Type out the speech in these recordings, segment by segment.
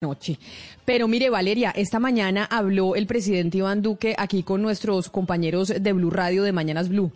noche. Pero mire, Valeria, esta mañana habló el presidente Iván Duque aquí con nuestros compañeros de Blue Radio de Mañanas Blue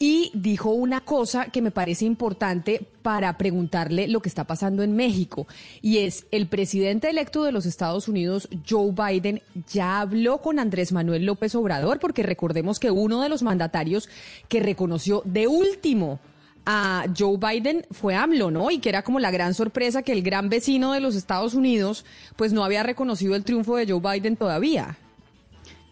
y dijo una cosa que me parece importante para preguntarle lo que está pasando en México y es el presidente electo de los Estados Unidos, Joe Biden, ya habló con Andrés Manuel López Obrador porque recordemos que uno de los mandatarios que reconoció de último a Joe Biden fue AMLO, ¿no? Y que era como la gran sorpresa que el gran vecino de los Estados Unidos pues no había reconocido el triunfo de Joe Biden todavía.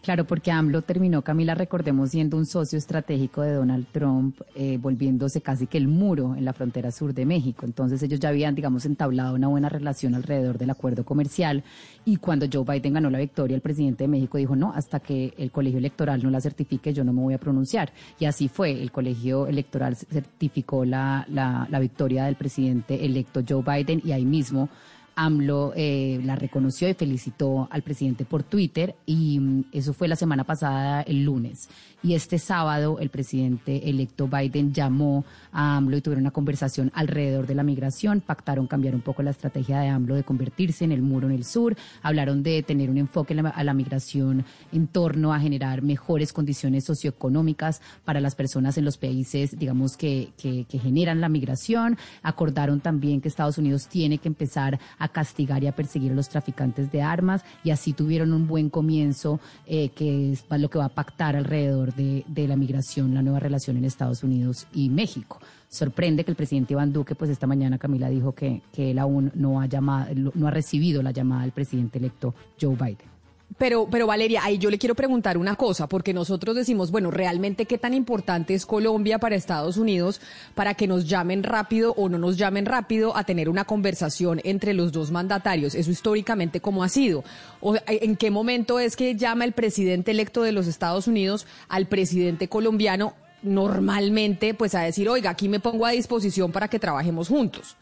Claro, porque AMLO terminó, Camila, recordemos, siendo un socio estratégico de Donald Trump, eh, volviéndose casi que el muro en la frontera sur de México. Entonces ellos ya habían, digamos, entablado una buena relación alrededor del acuerdo comercial. Y cuando Joe Biden ganó la victoria, el presidente de México dijo, no, hasta que el colegio electoral no la certifique, yo no me voy a pronunciar. Y así fue, el colegio electoral certificó la, la, la victoria del presidente electo Joe Biden y ahí mismo AMLO eh, la reconoció y felicitó al presidente por Twitter y mm, eso fue la semana pasada, el lunes. Y este sábado el presidente electo Biden llamó a AMLO y tuvieron una conversación alrededor de la migración, pactaron cambiar un poco la estrategia de AMLO de convertirse en el muro en el sur, hablaron de tener un enfoque a la migración en torno a generar mejores condiciones socioeconómicas para las personas en los países, digamos, que, que, que generan la migración, acordaron también que Estados Unidos tiene que empezar castigar y a perseguir a los traficantes de armas y así tuvieron un buen comienzo eh, que es lo que va a pactar alrededor de, de la migración, la nueva relación en Estados Unidos y México sorprende que el presidente Iván Duque, pues esta mañana Camila dijo que, que él aún no ha llamado, no ha recibido la llamada del presidente electo Joe Biden. Pero, pero Valeria, ahí yo le quiero preguntar una cosa, porque nosotros decimos, bueno, realmente qué tan importante es Colombia para Estados Unidos para que nos llamen rápido o no nos llamen rápido a tener una conversación entre los dos mandatarios. Eso históricamente cómo ha sido. O, ¿En qué momento es que llama el presidente electo de los Estados Unidos al presidente colombiano normalmente, pues a decir, oiga, aquí me pongo a disposición para que trabajemos juntos?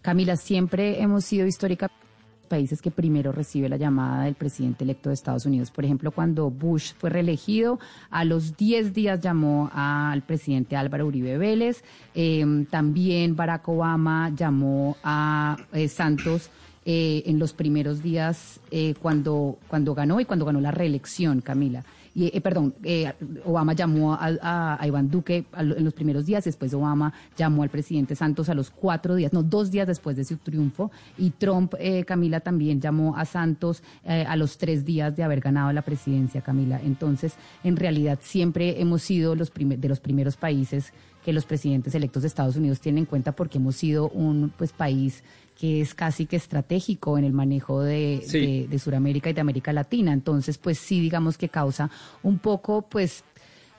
Camila, siempre hemos sido históricamente países que primero recibe la llamada del presidente electo de Estados Unidos. Por ejemplo, cuando Bush fue reelegido, a los 10 días llamó al presidente Álvaro Uribe Vélez. Eh, también Barack Obama llamó a eh, Santos. Eh, en los primeros días eh, cuando, cuando ganó y cuando ganó la reelección, Camila. Y, eh, perdón, eh, Obama llamó a, a, Iván Duque en los primeros días, después Obama llamó al presidente Santos a los cuatro días, no, dos días después de su triunfo, y Trump, eh, Camila, también llamó a Santos eh, a los tres días de haber ganado la presidencia, Camila. Entonces, en realidad, siempre hemos sido los de los primeros países que los presidentes electos de Estados Unidos tienen en cuenta porque hemos sido un pues país que es casi que estratégico en el manejo de, sí. de, de Sudamérica y de América Latina. Entonces, pues sí, digamos que causa un poco, pues,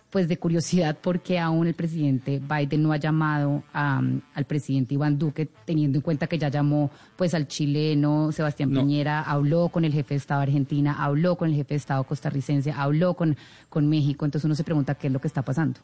pues de curiosidad porque aún el presidente Biden no ha llamado a, al presidente Iván Duque, teniendo en cuenta que ya llamó pues al chileno Sebastián no. Piñera, habló con el jefe de Estado Argentina, habló con el jefe de Estado costarricense, habló con, con México, entonces uno se pregunta qué es lo que está pasando.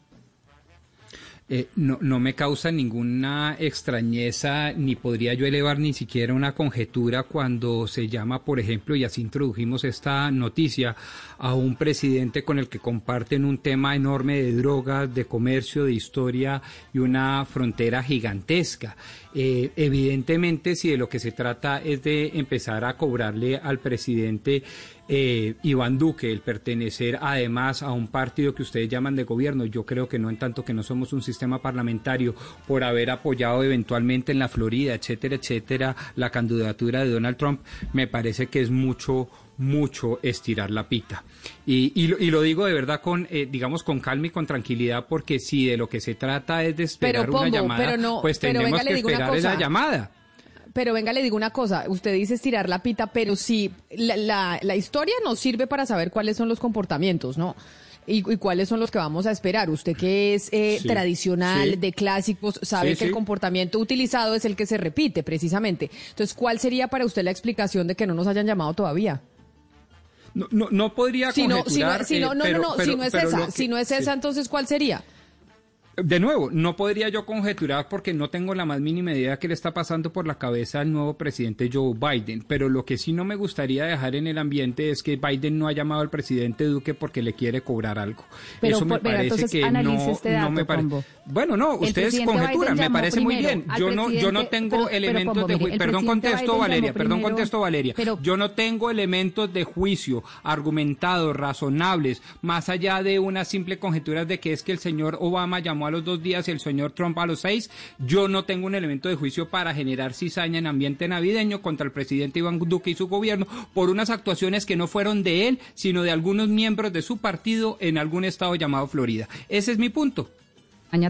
Eh, no, no, me causa ninguna extrañeza ni podría yo elevar ni siquiera una conjetura cuando se llama, por ejemplo, y así introdujimos esta noticia, a un presidente con el que comparten un tema enorme de drogas, de comercio, de historia y una frontera gigantesca. Eh, evidentemente, si de lo que se trata es de empezar a cobrarle al presidente eh, Iván Duque, el pertenecer además a un partido que ustedes llaman de gobierno, yo creo que no en tanto que no somos un sistema parlamentario, por haber apoyado eventualmente en la Florida, etcétera, etcétera, la candidatura de Donald Trump, me parece que es mucho mucho estirar la pita. Y, y, lo, y lo digo de verdad con, eh, digamos, con calma y con tranquilidad, porque si de lo que se trata es de esperar pero, una llamada, pero no, pues tenemos venga, que esperar esa llamada. Pero venga, le digo una cosa, usted dice estirar la pita, pero si la, la, la historia nos sirve para saber cuáles son los comportamientos, ¿no? Y, y, cuáles son los que vamos a esperar. Usted que es eh, sí, tradicional, sí. de clásicos, sabe sí, que el comportamiento utilizado es el que se repite, precisamente. Entonces, ¿cuál sería para usted la explicación de que no nos hayan llamado todavía? No, no, no podría si no, si no, si no, eh, no, no, no, pero, si no es esa, que, si no es esa, entonces ¿cuál sería? De nuevo, no podría yo conjeturar porque no tengo la más mínima idea que le está pasando por la cabeza al nuevo presidente Joe Biden, pero lo que sí no me gustaría dejar en el ambiente es que Biden no ha llamado al presidente Duque porque le quiere cobrar algo. Pero, Eso me parece que no, este no, me parece. Bueno, no, ustedes conjeturan, me parece muy bien. Yo no, yo no tengo elementos de juicio. Perdón, contesto Valeria, perdón, contesto Valeria. yo no tengo elementos de juicio argumentados, razonables, más allá de una simple conjetura de que es que el señor Obama llamó a los dos días y el señor Trump a los seis, yo no tengo un elemento de juicio para generar cizaña en ambiente navideño contra el presidente Iván Duque y su gobierno por unas actuaciones que no fueron de él, sino de algunos miembros de su partido en algún estado llamado Florida. Ese es mi punto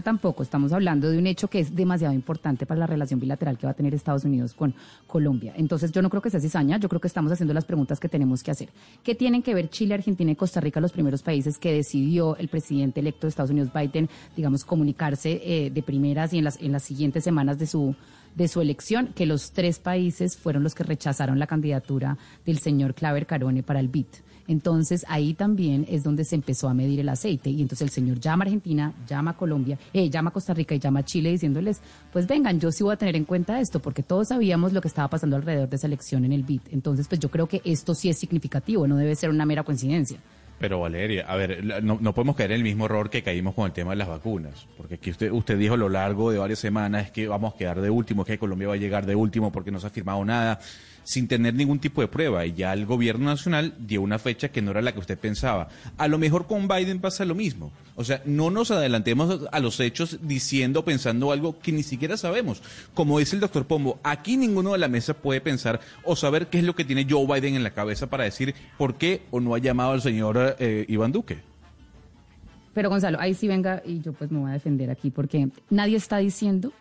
tampoco. Estamos hablando de un hecho que es demasiado importante para la relación bilateral que va a tener Estados Unidos con Colombia. Entonces, yo no creo que sea cizaña, yo creo que estamos haciendo las preguntas que tenemos que hacer. ¿Qué tienen que ver Chile, Argentina y Costa Rica, los primeros países que decidió el presidente electo de Estados Unidos, Biden, digamos, comunicarse eh, de primeras y en las, en las siguientes semanas de su de su elección, que los tres países fueron los que rechazaron la candidatura del señor Claver Carone para el BIT. Entonces ahí también es donde se empezó a medir el aceite y entonces el señor llama a Argentina, llama a Colombia, eh, llama a Costa Rica y llama a Chile diciéndoles, pues vengan, yo sí voy a tener en cuenta esto porque todos sabíamos lo que estaba pasando alrededor de esa elección en el BID. Entonces pues yo creo que esto sí es significativo, no debe ser una mera coincidencia. Pero Valeria, a ver, no, no, podemos caer en el mismo error que caímos con el tema de las vacunas, porque aquí usted, usted dijo a lo largo de varias semanas es que vamos a quedar de último, que Colombia va a llegar de último porque no se ha firmado nada sin tener ningún tipo de prueba y ya el gobierno nacional dio una fecha que no era la que usted pensaba. A lo mejor con Biden pasa lo mismo. O sea, no nos adelantemos a los hechos diciendo, pensando algo que ni siquiera sabemos. Como dice el doctor Pombo, aquí ninguno de la mesa puede pensar o saber qué es lo que tiene Joe Biden en la cabeza para decir por qué o no ha llamado al señor eh, Iván Duque. Pero Gonzalo, ahí sí venga y yo pues me voy a defender aquí porque nadie está diciendo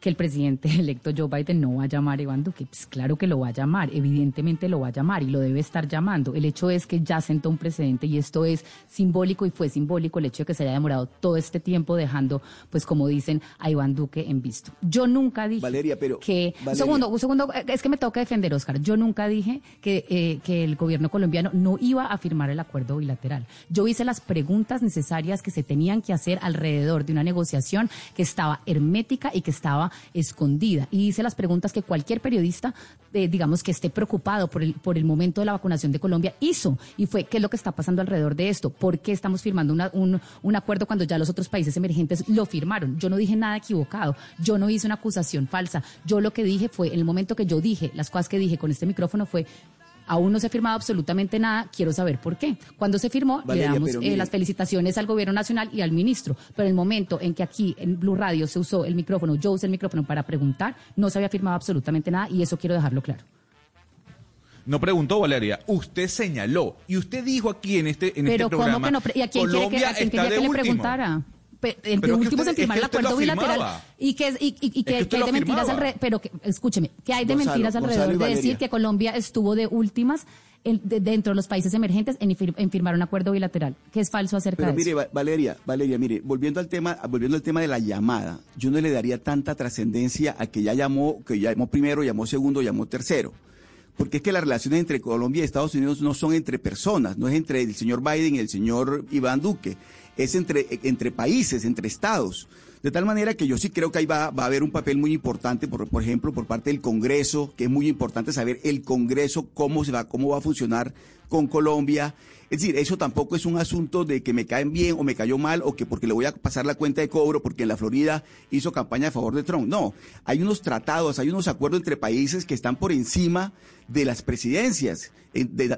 que el presidente electo Joe Biden no va a llamar a Iván Duque. Pues claro que lo va a llamar, evidentemente lo va a llamar y lo debe estar llamando. El hecho es que ya sentó un precedente y esto es simbólico y fue simbólico el hecho de que se haya demorado todo este tiempo dejando, pues como dicen, a Iván Duque en visto. Yo nunca dije Valeria, pero, que... Un segundo, un segundo, es que me toca defender, Oscar. Yo nunca dije que, eh, que el gobierno colombiano no iba a firmar el acuerdo bilateral. Yo hice las preguntas necesarias que se tenían que hacer alrededor de una negociación que estaba hermética y que estaba escondida. Y hice las preguntas que cualquier periodista, eh, digamos, que esté preocupado por el, por el momento de la vacunación de Colombia hizo. Y fue, ¿qué es lo que está pasando alrededor de esto? ¿Por qué estamos firmando un, un acuerdo cuando ya los otros países emergentes lo firmaron? Yo no dije nada equivocado. Yo no hice una acusación falsa. Yo lo que dije fue, en el momento que yo dije, las cosas que dije con este micrófono fue, Aún no se ha firmado absolutamente nada, quiero saber por qué. Cuando se firmó, le damos eh, las felicitaciones al gobierno nacional y al ministro, pero el momento en que aquí en Blue Radio se usó el micrófono, yo usé el micrófono para preguntar, no se había firmado absolutamente nada y eso quiero dejarlo claro. No preguntó Valeria, usted señaló y usted dijo aquí en este, en este programa. ¿cómo que no? ¿Y a quién quiere que, a quién quería que le preguntara? Entre últimos en firmar el acuerdo bilateral y que, y, y, que, hay de mentiras alrededor, pero que, escúcheme, que hay de mentiras alrededor de decir que Colombia estuvo de últimas dentro de los países emergentes en, firmar un acuerdo bilateral, que es falso acerca pero de mire, Valeria, Valeria, mire, volviendo al tema, volviendo al tema de la llamada, yo no le daría tanta trascendencia a que ya llamó, que llamó primero, llamó segundo, llamó tercero. Porque es que las relaciones entre Colombia y Estados Unidos no son entre personas, no es entre el señor Biden y el señor Iván Duque, es entre, entre países, entre estados. De tal manera que yo sí creo que ahí va, va a haber un papel muy importante, por, por, ejemplo, por parte del Congreso, que es muy importante saber el Congreso cómo se va, cómo va a funcionar con Colombia. Es decir, eso tampoco es un asunto de que me caen bien o me cayó mal o que porque le voy a pasar la cuenta de cobro porque en la Florida hizo campaña a favor de Trump. No, hay unos tratados, hay unos acuerdos entre países que están por encima de las presidencias,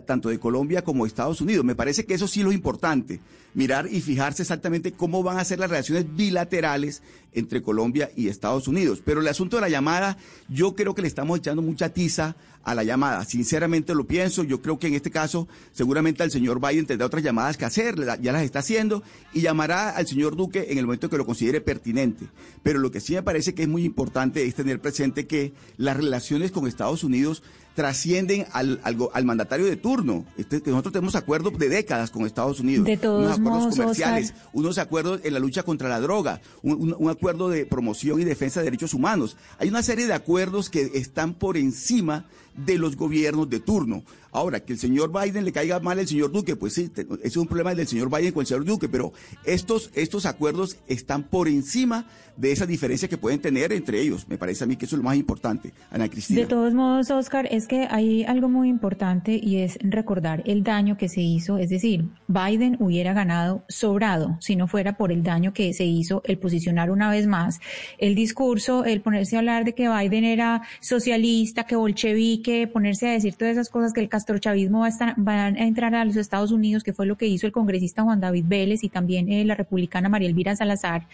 tanto de Colombia como de Estados Unidos. Me parece que eso sí lo importante, mirar y fijarse exactamente cómo van a ser las relaciones bilaterales entre Colombia y Estados Unidos. Pero el asunto de la llamada, yo creo que le estamos echando mucha tiza a la llamada. Sinceramente lo pienso, yo creo que en este caso seguramente al señor Biden tendrá otras llamadas que hacer, ya las está haciendo, y llamará al señor Duque en el momento que lo considere pertinente. Pero lo que sí me parece que es muy importante es tener presente que las relaciones con Estados Unidos trascienden al, al, mandatario de turno. Este, que nosotros tenemos acuerdos de décadas con Estados Unidos. De todos unos acuerdos modos, comerciales, unos acuerdos en la lucha contra la droga, un, un, acuerdo de promoción y defensa de derechos humanos. Hay una serie de acuerdos que están por encima de los gobiernos de turno. Ahora, que el señor Biden le caiga mal al señor Duque, pues sí, ese es un problema del señor Biden con el señor Duque, pero estos, estos acuerdos están por encima de esas diferencias que pueden tener entre ellos. Me parece a mí que eso es lo más importante, Ana Cristina. De todos modos, Oscar, es que hay algo muy importante y es recordar el daño que se hizo, es decir, Biden hubiera ganado sobrado si no fuera por el daño que se hizo el posicionar una vez más el discurso, el ponerse a hablar de que Biden era socialista, que bolchevique, ponerse a decir todas esas cosas que el castrochavismo va a, estar, va a entrar a los Estados Unidos, que fue lo que hizo el congresista Juan David Vélez y también eh, la republicana María Elvira Salazar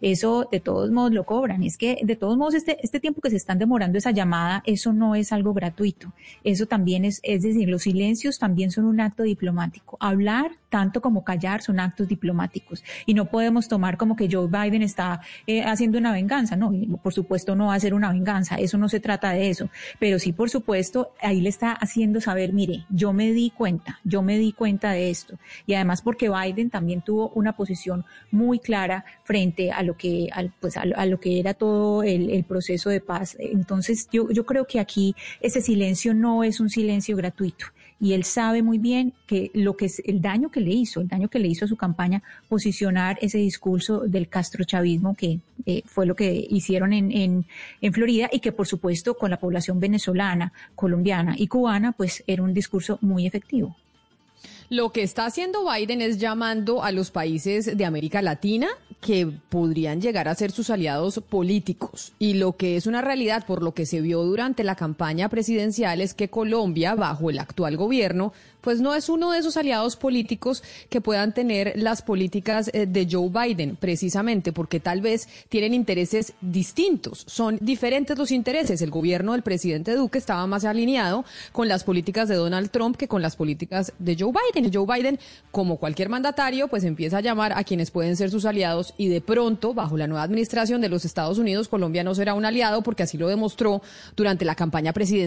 eso de todos modos lo cobran. Es que de todos modos este, este tiempo que se están demorando esa llamada, eso no es algo gratuito. Eso también es, es decir, los silencios también son un acto diplomático. Hablar tanto como callar son actos diplomáticos y no podemos tomar como que Joe Biden está eh, haciendo una venganza. No, por supuesto no va a ser una venganza. Eso no se trata de eso. Pero sí, por supuesto, ahí le está haciendo saber, mire, yo me di cuenta, yo me di cuenta de esto. Y además porque Biden también tuvo una posición muy clara frente a lo que, al, pues a, lo que era todo el, el, proceso de paz. Entonces, yo, yo creo que aquí ese silencio no es un silencio gratuito y él sabe muy bien que lo que es el daño que le hizo, el daño que le hizo a su campaña, posicionar ese discurso del castrochavismo que eh, fue lo que hicieron en, en, en Florida y que por supuesto con la población venezolana, colombiana y cubana, pues era un discurso muy efectivo. Lo que está haciendo Biden es llamando a los países de América Latina que podrían llegar a ser sus aliados políticos. Y lo que es una realidad por lo que se vio durante la campaña presidencial es que Colombia, bajo el actual gobierno, pues no es uno de esos aliados políticos que puedan tener las políticas eh, de Joe Biden, precisamente porque tal vez tienen intereses distintos, son diferentes los intereses. El gobierno del presidente Duque estaba más alineado con las políticas de Donald Trump que con las políticas de Joe Biden. Joe Biden, como cualquier mandatario, pues empieza a llamar a quienes pueden ser sus aliados y de pronto, bajo la nueva administración de los Estados Unidos, Colombia no será un aliado porque así lo demostró durante la campaña presidencial